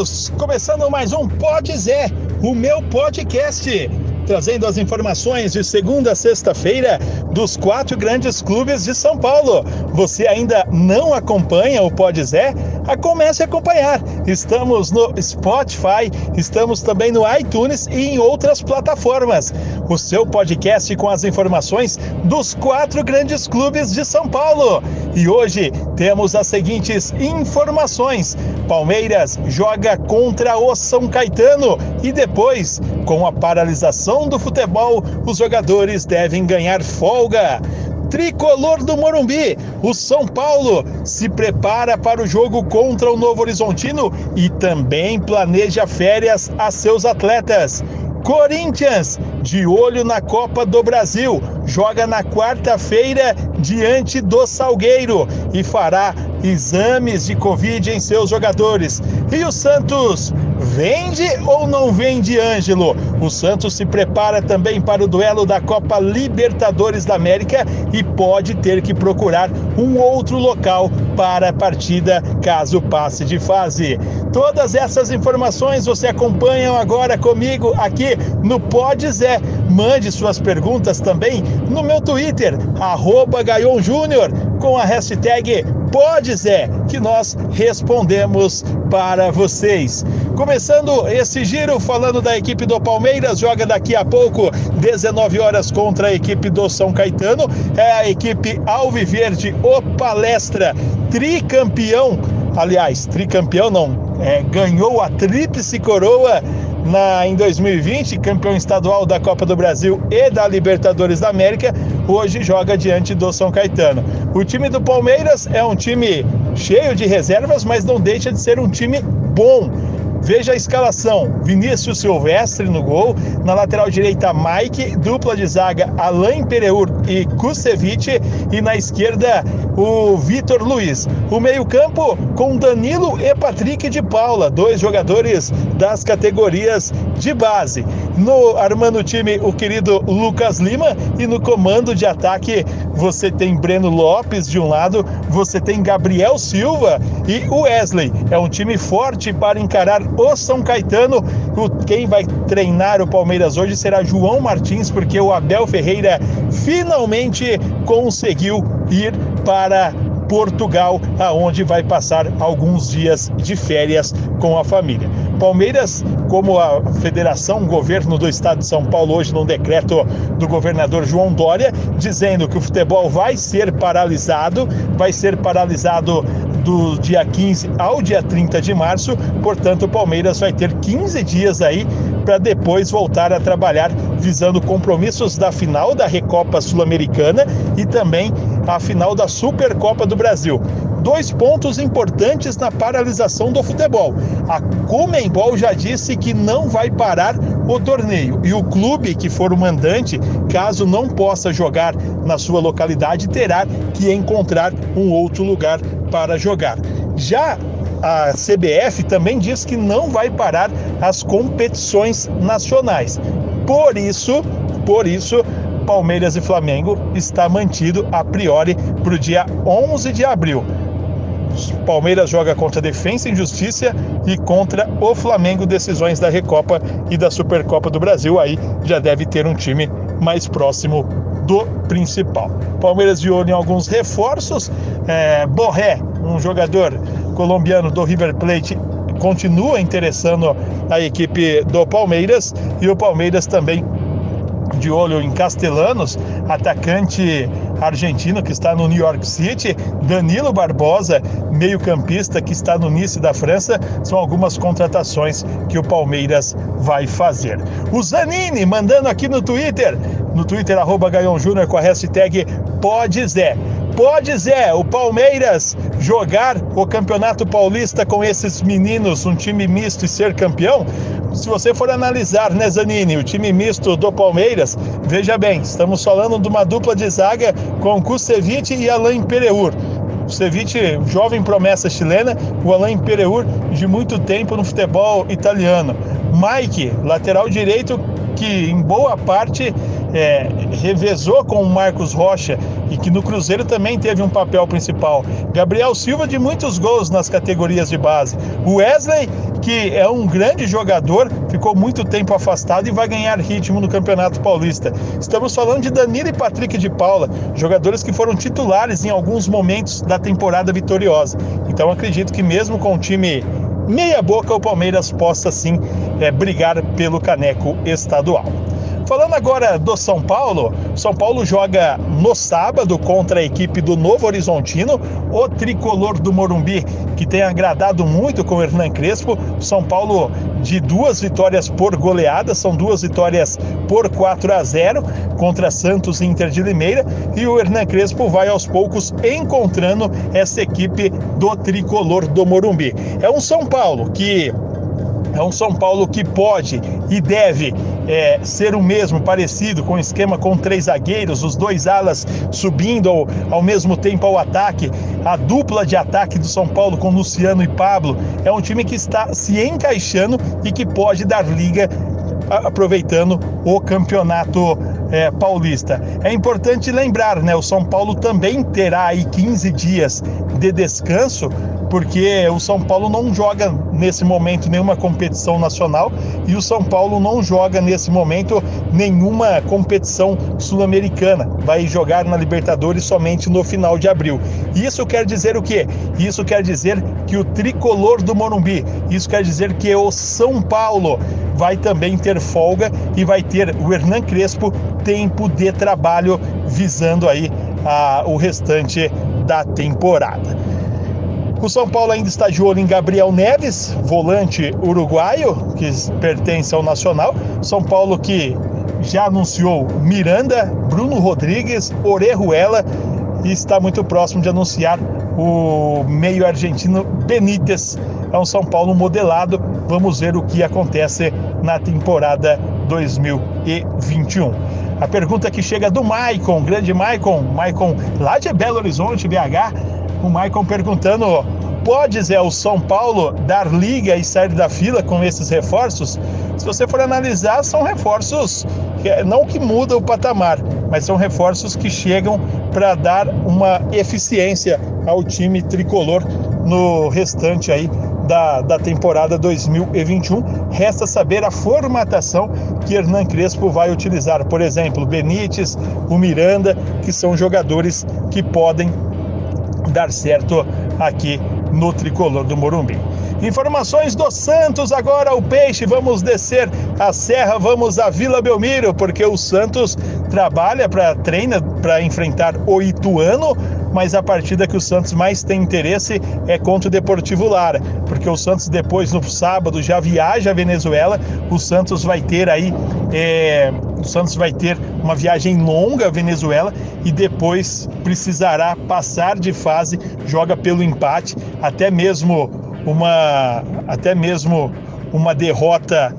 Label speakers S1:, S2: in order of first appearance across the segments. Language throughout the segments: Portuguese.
S1: amigos! Começando mais um Pode Zé, o meu podcast trazendo as informações de segunda a sexta-feira dos quatro grandes clubes de São Paulo. Você ainda não acompanha o Pode Zé? A comece a acompanhar. Estamos no Spotify, estamos também no iTunes e em outras plataformas. O seu podcast com as informações dos quatro grandes clubes de São Paulo. E hoje temos as seguintes informações: Palmeiras joga contra o São Caetano e depois, com a paralisação do futebol, os jogadores devem ganhar folga. Tricolor do Morumbi, o São Paulo se prepara para o jogo contra o Novo Horizontino e também planeja férias a seus atletas. Corinthians, de olho na Copa do Brasil, joga na quarta-feira diante do Salgueiro e fará exames de Covid em seus jogadores. E o Santos vende ou não vende Ângelo? O Santos se prepara também para o duelo da Copa Libertadores da América e pode ter que procurar um outro local para a partida caso passe de fase. Todas essas informações você acompanha agora comigo aqui no Pode Zé. Mande suas perguntas também no meu Twitter, arroba Júnior, com a hashtag Pode Zé, que nós respondemos para vocês. Começando esse giro falando da equipe do Palmeiras, joga daqui a pouco, 19 horas contra a equipe do São Caetano. É a equipe Alviverde, o Palestra, tricampeão. Aliás, tricampeão não, é, ganhou a tríplice coroa na, em 2020, campeão estadual da Copa do Brasil e da Libertadores da América, hoje joga diante do São Caetano. O time do Palmeiras é um time cheio de reservas, mas não deixa de ser um time bom Veja a escalação: Vinícius Silvestre no gol, na lateral direita Mike, dupla de zaga Alain Pereur e Kusevich e na esquerda o Vitor Luiz. O meio-campo com Danilo e Patrick de Paula, dois jogadores das categorias de base. No armando o time o querido Lucas Lima e no comando de ataque você tem Breno Lopes de um lado, você tem Gabriel Silva e o Wesley. É um time forte para encarar o São Caetano. Quem vai treinar o Palmeiras hoje será João Martins, porque o Abel Ferreira finalmente conseguiu ir para Portugal, aonde vai passar alguns dias de férias com a família. Palmeiras, como a federação, governo do estado de São Paulo, hoje num decreto do governador João Dória, dizendo que o futebol vai ser paralisado, vai ser paralisado do dia 15 ao dia 30 de março, portanto, o Palmeiras vai ter 15 dias aí para depois voltar a trabalhar visando compromissos da final da Recopa Sul-Americana e também a final da Supercopa do Brasil. Dois pontos importantes na paralisação do futebol. A Comembol já disse que não vai parar o torneio e o clube que for o mandante, caso não possa jogar na sua localidade, terá que encontrar um outro lugar para jogar. Já a CBF também diz que não vai parar as competições nacionais. Por isso, por isso, Palmeiras e Flamengo está mantido a priori para o dia 11 de abril. Palmeiras joga contra a Defensa e Justiça e contra o Flamengo, decisões da Recopa e da Supercopa do Brasil. Aí já deve ter um time mais próximo do principal. Palmeiras de olho em alguns reforços. É, Borré, um jogador colombiano do River Plate, continua interessando a equipe do Palmeiras e o Palmeiras também de olho em Castellanos, atacante argentino que está no New York City, Danilo Barbosa, meio-campista que está no Nice da França, são algumas contratações que o Palmeiras vai fazer. O Zanini mandando aqui no Twitter, no Twitter arroba Gaion Júnior com a hashtag Pode. Pode, Zé, o Palmeiras jogar o Campeonato Paulista com esses meninos, um time misto e ser campeão? Se você for analisar, né, Zanini, o time misto do Palmeiras, veja bem, estamos falando de uma dupla de zaga com Kusevich e Alain Pereur. Kusevich, jovem promessa chilena, o Alain Pereur, de muito tempo no futebol italiano. Mike, lateral direito, que em boa parte é, revezou com o Marcos Rocha e que no Cruzeiro também teve um papel principal. Gabriel Silva de muitos gols nas categorias de base. O Wesley, que é um grande jogador, ficou muito tempo afastado e vai ganhar ritmo no Campeonato Paulista. Estamos falando de Danilo e Patrick de Paula, jogadores que foram titulares em alguns momentos da temporada vitoriosa. Então acredito que mesmo com o time meia boca, o Palmeiras possa sim é, brigar pelo caneco estadual. Falando agora do São Paulo, São Paulo joga no sábado contra a equipe do Novo Horizontino, o tricolor do Morumbi, que tem agradado muito com o Hernan Crespo. São Paulo de duas vitórias por goleada, são duas vitórias por 4 a 0 contra Santos e Inter de Limeira, e o Hernan Crespo vai aos poucos encontrando essa equipe do tricolor do Morumbi. É um São Paulo que é um São Paulo que pode e deve é, ser o mesmo, parecido com o esquema com três zagueiros, os dois alas subindo ao, ao mesmo tempo ao ataque. A dupla de ataque do São Paulo com Luciano e Pablo é um time que está se encaixando e que pode dar liga aproveitando o campeonato é, paulista. É importante lembrar, né? O São Paulo também terá aí 15 dias de descanso porque o São Paulo não joga nesse momento nenhuma competição nacional e o São Paulo não joga nesse momento nenhuma competição sul-americana. Vai jogar na Libertadores somente no final de abril. Isso quer dizer o quê? Isso quer dizer que o tricolor do Morumbi, isso quer dizer que o São Paulo vai também ter folga e vai ter o Hernan Crespo tempo de trabalho visando aí a, o restante da temporada. O São Paulo ainda está de olho em Gabriel Neves, volante uruguaio, que pertence ao Nacional. São Paulo que já anunciou Miranda, Bruno Rodrigues, Orejuela e está muito próximo de anunciar o meio argentino Benítez. É um São Paulo modelado. Vamos ver o que acontece na temporada 2021. A pergunta que chega do Maicon, grande Maicon, Maicon lá de Belo Horizonte, BH, o Maicon perguntando: pode Zé o São Paulo dar liga e sair da fila com esses reforços? Se você for analisar, são reforços não que mudam o patamar, mas são reforços que chegam para dar uma eficiência ao time tricolor no restante aí da, da temporada 2021. Resta saber a formatação que Hernan Crespo vai utilizar. Por exemplo, Benítez, o Miranda, que são jogadores que podem dar certo aqui no tricolor do Morumbi. Informações do Santos agora, o Peixe. Vamos descer a serra, vamos à Vila Belmiro, porque o Santos trabalha para treina para enfrentar o Ituano, mas a partida que o Santos mais tem interesse é contra o Deportivo Lara, porque o Santos depois no sábado já viaja à Venezuela. O Santos vai ter aí é, o Santos vai ter uma viagem longa à Venezuela e depois precisará passar de fase, joga pelo empate, até mesmo uma até mesmo uma derrota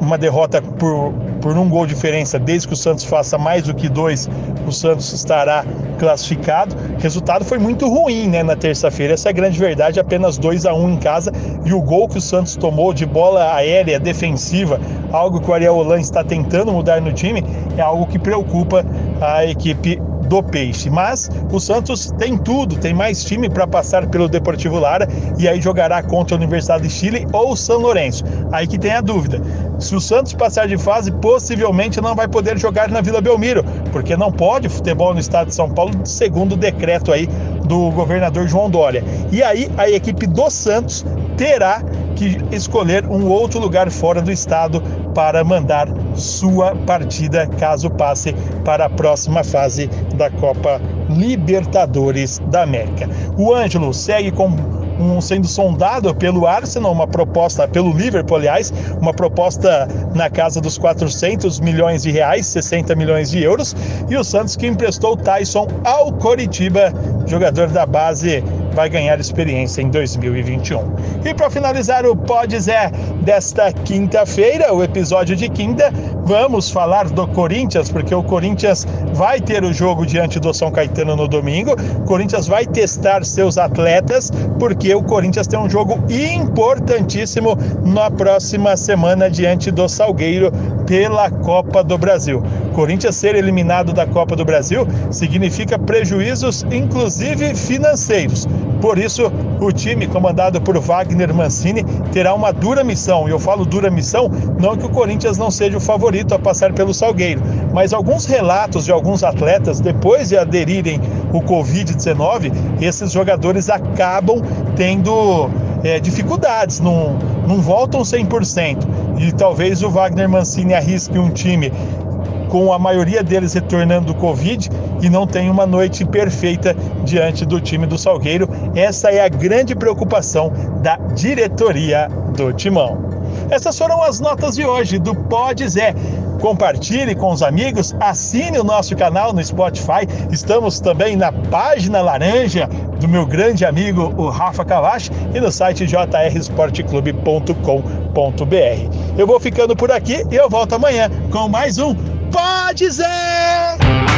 S1: uma derrota por, por um gol de diferença, desde que o Santos faça mais do que dois, o Santos estará classificado. O resultado foi muito ruim né, na terça-feira, essa é a grande verdade, apenas 2 a 1 um em casa. E o gol que o Santos tomou de bola aérea defensiva, algo que o Ariel Holan está tentando mudar no time, é algo que preocupa a equipe do Peixe. Mas o Santos tem tudo, tem mais time para passar pelo Deportivo Lara e aí jogará contra a Universidade de Chile ou São Lourenço. Aí que tem a dúvida. Se o Santos passar de fase, possivelmente não vai poder jogar na Vila Belmiro, porque não pode futebol no estado de São Paulo, segundo o decreto aí do governador João Dória. E aí a equipe do Santos terá que escolher um outro lugar fora do estado para mandar sua partida caso passe para a próxima fase da Copa Libertadores da América. O Ângelo segue com um, sendo sondado pelo Arsenal, uma proposta pelo Liverpool, aliás, uma proposta na casa dos 400 milhões de reais, 60 milhões de euros, e o Santos que emprestou Tyson ao Coritiba, jogador da base vai ganhar experiência em 2021. E para finalizar o Pode Zé desta quinta-feira, o episódio de quinta, vamos falar do Corinthians, porque o Corinthians vai ter o jogo diante do São Caetano no domingo. O Corinthians vai testar seus atletas, porque o Corinthians tem um jogo importantíssimo na próxima semana diante do Salgueiro pela Copa do Brasil. Corinthians ser eliminado da Copa do Brasil significa prejuízos, inclusive financeiros. Por isso, o time comandado por Wagner Mancini terá uma dura missão. E eu falo dura missão, não que o Corinthians não seja o favorito a passar pelo Salgueiro, mas alguns relatos de alguns atletas, depois de aderirem o Covid-19, esses jogadores acabam tendo é, dificuldades, não, não voltam 100%. E talvez o Wagner Mancini arrisque um time com a maioria deles retornando do Covid e não tem uma noite perfeita diante do time do Salgueiro. Essa é a grande preocupação da diretoria do Timão. Essas foram as notas de hoje do Pode Zé. Compartilhe com os amigos, assine o nosso canal no Spotify. Estamos também na página laranja do meu grande amigo, o Rafa Kavash, e no site jrsportclube.com.br. Eu vou ficando por aqui e eu volto amanhã com mais um Pode Zé!